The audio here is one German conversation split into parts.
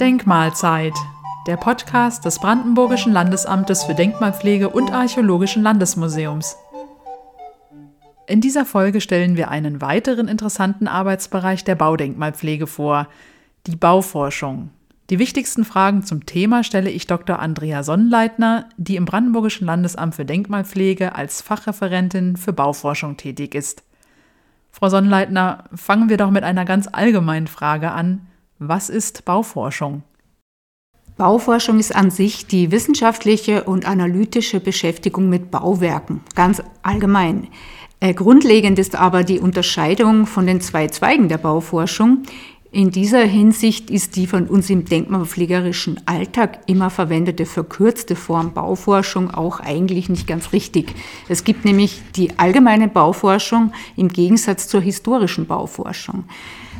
Denkmalzeit, der Podcast des Brandenburgischen Landesamtes für Denkmalpflege und Archäologischen Landesmuseums. In dieser Folge stellen wir einen weiteren interessanten Arbeitsbereich der Baudenkmalpflege vor, die Bauforschung. Die wichtigsten Fragen zum Thema stelle ich Dr. Andrea Sonnleitner, die im Brandenburgischen Landesamt für Denkmalpflege als Fachreferentin für Bauforschung tätig ist. Frau Sonnleitner, fangen wir doch mit einer ganz allgemeinen Frage an. Was ist Bauforschung? Bauforschung ist an sich die wissenschaftliche und analytische Beschäftigung mit Bauwerken, ganz allgemein. Äh, grundlegend ist aber die Unterscheidung von den zwei Zweigen der Bauforschung. In dieser Hinsicht ist die von uns im denkmalpflegerischen Alltag immer verwendete verkürzte Form Bauforschung auch eigentlich nicht ganz richtig. Es gibt nämlich die allgemeine Bauforschung im Gegensatz zur historischen Bauforschung.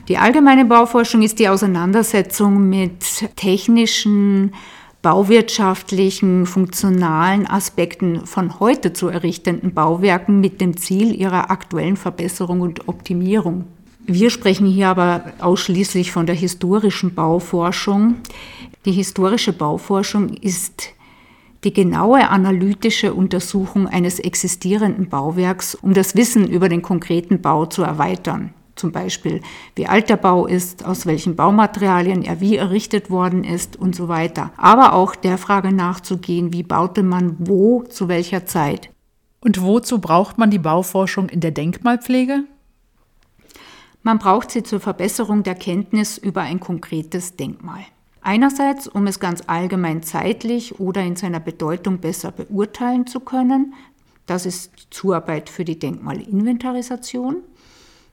Die allgemeine Bauforschung ist die Auseinandersetzung mit technischen, bauwirtschaftlichen, funktionalen Aspekten von heute zu errichtenden Bauwerken mit dem Ziel ihrer aktuellen Verbesserung und Optimierung. Wir sprechen hier aber ausschließlich von der historischen Bauforschung. Die historische Bauforschung ist die genaue analytische Untersuchung eines existierenden Bauwerks, um das Wissen über den konkreten Bau zu erweitern zum Beispiel wie alt der Bau ist, aus welchen Baumaterialien er wie errichtet worden ist und so weiter. Aber auch der Frage nachzugehen, wie baute man wo, zu welcher Zeit. Und wozu braucht man die Bauforschung in der Denkmalpflege? Man braucht sie zur Verbesserung der Kenntnis über ein konkretes Denkmal. Einerseits, um es ganz allgemein zeitlich oder in seiner Bedeutung besser beurteilen zu können. Das ist Zuarbeit für die Denkmalinventarisation.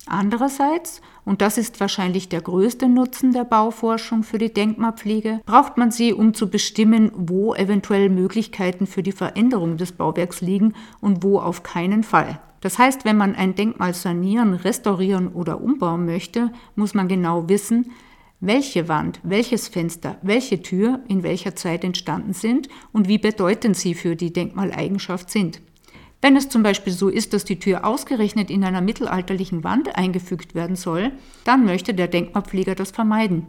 Andererseits, und das ist wahrscheinlich der größte Nutzen der Bauforschung für die Denkmalpflege, braucht man sie, um zu bestimmen, wo eventuell Möglichkeiten für die Veränderung des Bauwerks liegen und wo auf keinen Fall. Das heißt, wenn man ein Denkmal sanieren, restaurieren oder umbauen möchte, muss man genau wissen, welche Wand, welches Fenster, welche Tür in welcher Zeit entstanden sind und wie bedeutend sie für die Denkmaleigenschaft sind. Wenn es zum Beispiel so ist, dass die Tür ausgerechnet in einer mittelalterlichen Wand eingefügt werden soll, dann möchte der Denkmalpfleger das vermeiden.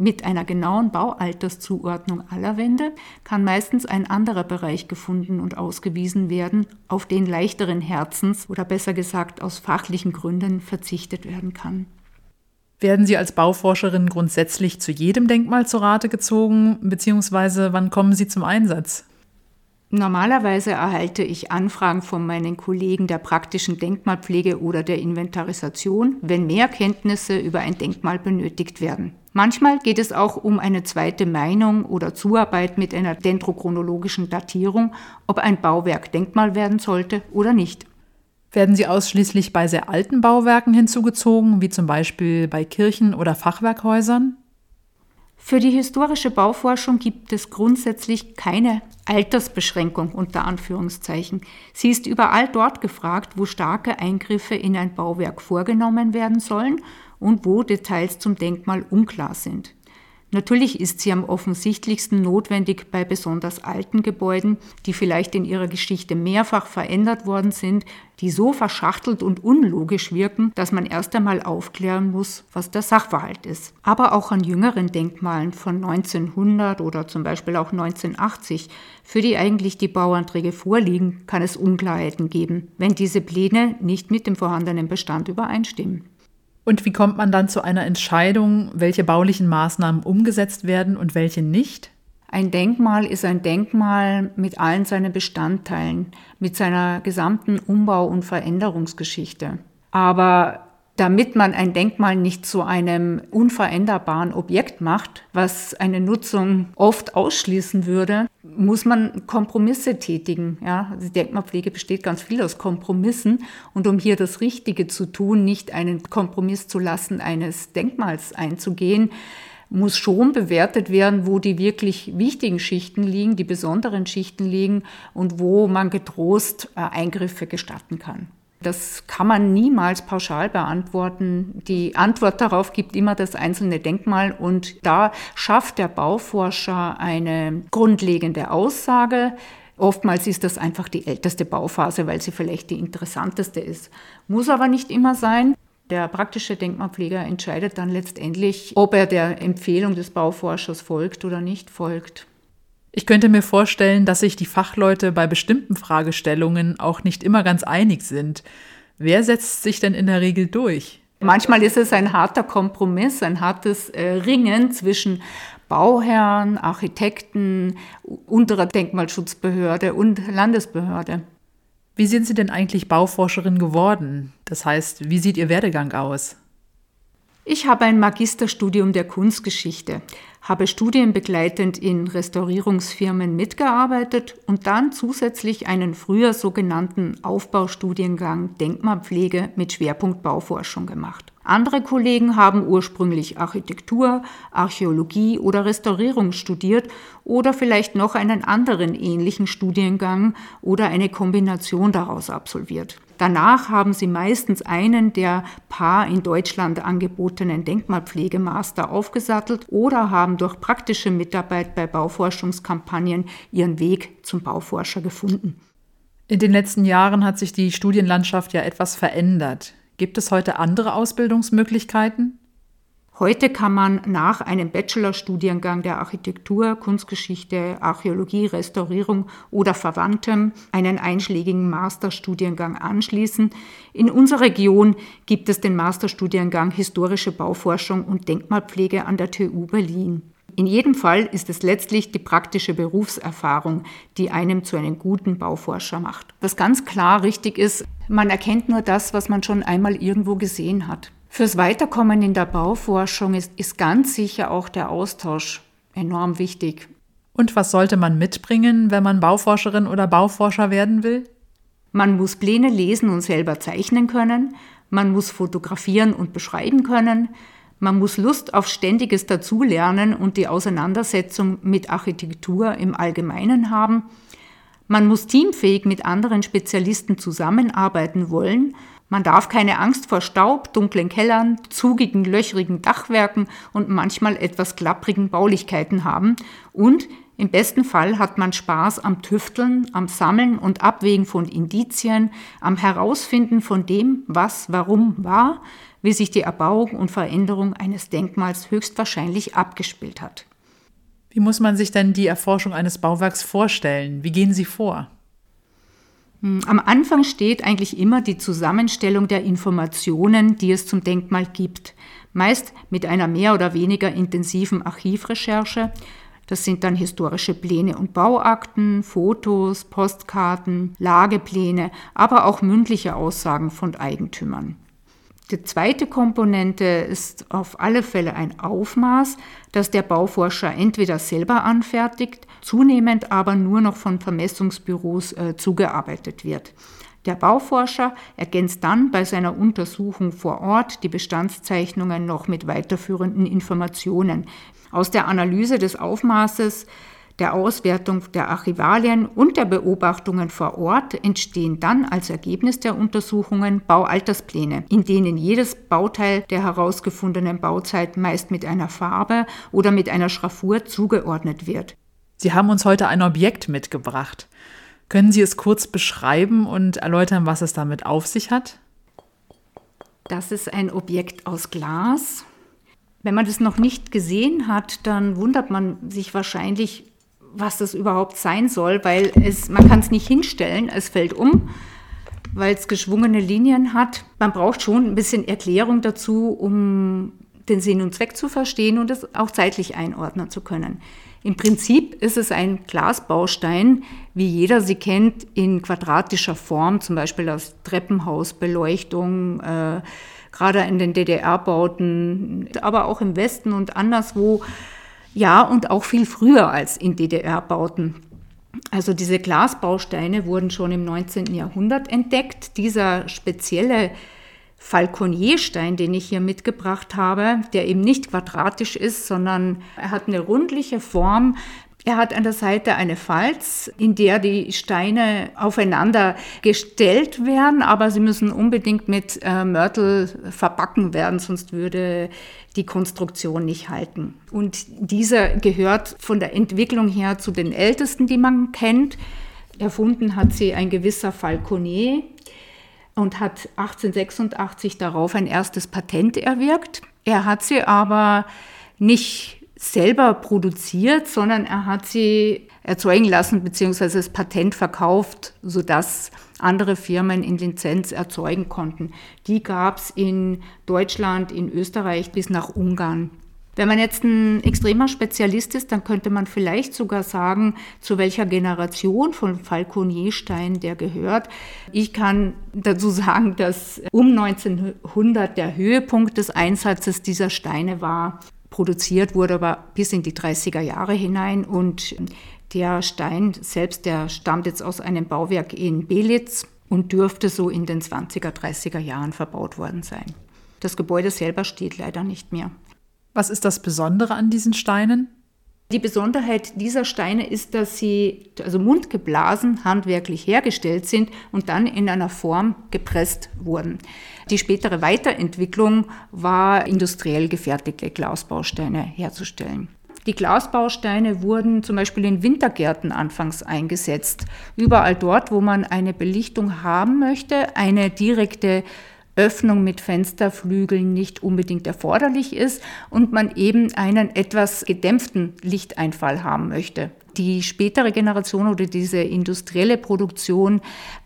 Mit einer genauen Baualterszuordnung aller Wände kann meistens ein anderer Bereich gefunden und ausgewiesen werden, auf den leichteren Herzens oder besser gesagt aus fachlichen Gründen verzichtet werden kann. Werden Sie als Bauforscherin grundsätzlich zu jedem Denkmal zu Rate gezogen, beziehungsweise wann kommen Sie zum Einsatz? Normalerweise erhalte ich Anfragen von meinen Kollegen der praktischen Denkmalpflege oder der Inventarisation, wenn mehr Kenntnisse über ein Denkmal benötigt werden. Manchmal geht es auch um eine zweite Meinung oder Zuarbeit mit einer dendrochronologischen Datierung, ob ein Bauwerk Denkmal werden sollte oder nicht. Werden sie ausschließlich bei sehr alten Bauwerken hinzugezogen, wie zum Beispiel bei Kirchen oder Fachwerkhäusern? Für die historische Bauforschung gibt es grundsätzlich keine Altersbeschränkung unter Anführungszeichen. Sie ist überall dort gefragt, wo starke Eingriffe in ein Bauwerk vorgenommen werden sollen und wo Details zum Denkmal unklar sind. Natürlich ist sie am offensichtlichsten notwendig bei besonders alten Gebäuden, die vielleicht in ihrer Geschichte mehrfach verändert worden sind, die so verschachtelt und unlogisch wirken, dass man erst einmal aufklären muss, was der Sachverhalt ist. Aber auch an jüngeren Denkmalen von 1900 oder zum Beispiel auch 1980, für die eigentlich die Bauanträge vorliegen, kann es Unklarheiten geben, wenn diese Pläne nicht mit dem vorhandenen Bestand übereinstimmen. Und wie kommt man dann zu einer Entscheidung, welche baulichen Maßnahmen umgesetzt werden und welche nicht? Ein Denkmal ist ein Denkmal mit allen seinen Bestandteilen, mit seiner gesamten Umbau- und Veränderungsgeschichte. Aber damit man ein Denkmal nicht zu einem unveränderbaren Objekt macht, was eine Nutzung oft ausschließen würde, muss man Kompromisse tätigen. Ja, die Denkmalpflege besteht ganz viel aus Kompromissen und um hier das Richtige zu tun, nicht einen Kompromiss zu lassen eines Denkmals einzugehen, muss schon bewertet werden, wo die wirklich wichtigen Schichten liegen, die besonderen Schichten liegen und wo man getrost äh, Eingriffe gestatten kann. Das kann man niemals pauschal beantworten. Die Antwort darauf gibt immer das einzelne Denkmal und da schafft der Bauforscher eine grundlegende Aussage. Oftmals ist das einfach die älteste Bauphase, weil sie vielleicht die interessanteste ist. Muss aber nicht immer sein. Der praktische Denkmalpfleger entscheidet dann letztendlich, ob er der Empfehlung des Bauforschers folgt oder nicht folgt. Ich könnte mir vorstellen, dass sich die Fachleute bei bestimmten Fragestellungen auch nicht immer ganz einig sind. Wer setzt sich denn in der Regel durch? Manchmal ist es ein harter Kompromiss, ein hartes äh, Ringen zwischen Bauherren, Architekten, unterer Denkmalschutzbehörde und Landesbehörde. Wie sind Sie denn eigentlich Bauforscherin geworden? Das heißt, wie sieht Ihr Werdegang aus? Ich habe ein Magisterstudium der Kunstgeschichte, habe studienbegleitend in Restaurierungsfirmen mitgearbeitet und dann zusätzlich einen früher sogenannten Aufbaustudiengang Denkmalpflege mit Schwerpunkt Bauforschung gemacht. Andere Kollegen haben ursprünglich Architektur, Archäologie oder Restaurierung studiert oder vielleicht noch einen anderen ähnlichen Studiengang oder eine Kombination daraus absolviert. Danach haben sie meistens einen der paar in Deutschland angebotenen Denkmalpflegemaster aufgesattelt oder haben durch praktische Mitarbeit bei Bauforschungskampagnen ihren Weg zum Bauforscher gefunden. In den letzten Jahren hat sich die Studienlandschaft ja etwas verändert. Gibt es heute andere Ausbildungsmöglichkeiten? Heute kann man nach einem Bachelorstudiengang der Architektur, Kunstgeschichte, Archäologie, Restaurierung oder Verwandtem einen einschlägigen Masterstudiengang anschließen. In unserer Region gibt es den Masterstudiengang Historische Bauforschung und Denkmalpflege an der TU Berlin. In jedem Fall ist es letztlich die praktische Berufserfahrung, die einem zu einem guten Bauforscher macht. Was ganz klar richtig ist, man erkennt nur das, was man schon einmal irgendwo gesehen hat. Fürs Weiterkommen in der Bauforschung ist, ist ganz sicher auch der Austausch enorm wichtig. Und was sollte man mitbringen, wenn man Bauforscherin oder Bauforscher werden will? Man muss Pläne lesen und selber zeichnen können, man muss fotografieren und beschreiben können, man muss Lust auf ständiges Dazulernen und die Auseinandersetzung mit Architektur im Allgemeinen haben. Man muss teamfähig mit anderen Spezialisten zusammenarbeiten wollen. Man darf keine Angst vor Staub, dunklen Kellern, zugigen, löchrigen Dachwerken und manchmal etwas klapprigen Baulichkeiten haben. Und im besten Fall hat man Spaß am Tüfteln, am Sammeln und Abwägen von Indizien, am Herausfinden von dem, was warum war, wie sich die Erbauung und Veränderung eines Denkmals höchstwahrscheinlich abgespielt hat. Wie muss man sich denn die Erforschung eines Bauwerks vorstellen? Wie gehen Sie vor? Hm, am Anfang steht eigentlich immer die Zusammenstellung der Informationen, die es zum Denkmal gibt, meist mit einer mehr oder weniger intensiven Archivrecherche. Das sind dann historische Pläne und Bauakten, Fotos, Postkarten, Lagepläne, aber auch mündliche Aussagen von Eigentümern. Die zweite Komponente ist auf alle Fälle ein Aufmaß, das der Bauforscher entweder selber anfertigt, zunehmend aber nur noch von Vermessungsbüros äh, zugearbeitet wird. Der Bauforscher ergänzt dann bei seiner Untersuchung vor Ort die Bestandszeichnungen noch mit weiterführenden Informationen. Aus der Analyse des Aufmaßes der Auswertung der Archivalien und der Beobachtungen vor Ort entstehen dann als Ergebnis der Untersuchungen Baualterspläne, in denen jedes Bauteil der herausgefundenen Bauzeit meist mit einer Farbe oder mit einer Schraffur zugeordnet wird. Sie haben uns heute ein Objekt mitgebracht. Können Sie es kurz beschreiben und erläutern, was es damit auf sich hat? Das ist ein Objekt aus Glas. Wenn man das noch nicht gesehen hat, dann wundert man sich wahrscheinlich, was das überhaupt sein soll, weil es, man kann es nicht hinstellen, es fällt um, weil es geschwungene Linien hat. Man braucht schon ein bisschen Erklärung dazu, um den Sinn und Zweck zu verstehen und es auch zeitlich einordnen zu können. Im Prinzip ist es ein Glasbaustein, wie jeder sie kennt, in quadratischer Form, zum Beispiel aus Treppenhausbeleuchtung, äh, gerade in den DDR-Bauten, aber auch im Westen und anderswo ja, und auch viel früher als in DDR-Bauten. Also diese Glasbausteine wurden schon im 19. Jahrhundert entdeckt. Dieser spezielle Falconierstein, den ich hier mitgebracht habe, der eben nicht quadratisch ist, sondern er hat eine rundliche Form er hat an der Seite eine Falz, in der die Steine aufeinander gestellt werden, aber sie müssen unbedingt mit äh, Mörtel verbacken werden, sonst würde die Konstruktion nicht halten. Und dieser gehört von der Entwicklung her zu den ältesten, die man kennt. Erfunden hat sie ein gewisser Falconet und hat 1886 darauf ein erstes Patent erwirkt. Er hat sie aber nicht selber produziert, sondern er hat sie erzeugen lassen bzw. das Patent verkauft, sodass andere Firmen in Lizenz erzeugen konnten. Die gab es in Deutschland, in Österreich bis nach Ungarn. Wenn man jetzt ein extremer Spezialist ist, dann könnte man vielleicht sogar sagen, zu welcher Generation von Falconierstein der gehört. Ich kann dazu sagen, dass um 1900 der Höhepunkt des Einsatzes dieser Steine war. Produziert wurde aber bis in die 30er Jahre hinein und der Stein selbst, der stammt jetzt aus einem Bauwerk in Belitz und dürfte so in den 20er, 30er Jahren verbaut worden sein. Das Gebäude selber steht leider nicht mehr. Was ist das Besondere an diesen Steinen? Die Besonderheit dieser Steine ist, dass sie also mundgeblasen handwerklich hergestellt sind und dann in einer Form gepresst wurden. Die spätere Weiterentwicklung war industriell gefertigte Glasbausteine herzustellen. Die Glasbausteine wurden zum Beispiel in Wintergärten anfangs eingesetzt. Überall dort, wo man eine Belichtung haben möchte, eine direkte Öffnung mit Fensterflügeln nicht unbedingt erforderlich ist und man eben einen etwas gedämpften Lichteinfall haben möchte. Die spätere Generation oder diese industrielle Produktion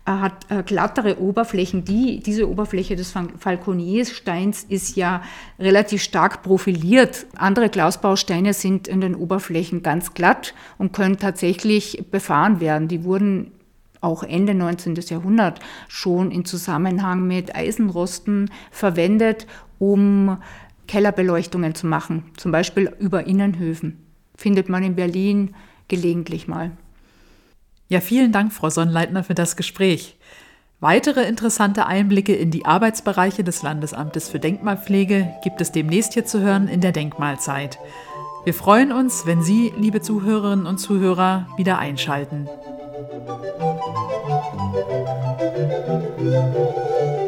äh, hat äh, glattere Oberflächen. Die, diese Oberfläche des Falconiersteins ist ja relativ stark profiliert. Andere Glasbausteine sind in den Oberflächen ganz glatt und können tatsächlich befahren werden. Die wurden auch Ende 19. Jahrhundert schon in Zusammenhang mit Eisenrosten verwendet, um Kellerbeleuchtungen zu machen, zum Beispiel über Innenhöfen. Findet man in Berlin gelegentlich mal. Ja, vielen Dank, Frau Sonnleitner, für das Gespräch. Weitere interessante Einblicke in die Arbeitsbereiche des Landesamtes für Denkmalpflege gibt es demnächst hier zu hören in der Denkmalzeit. Wir freuen uns, wenn Sie, liebe Zuhörerinnen und Zuhörer, wieder einschalten. Thank you.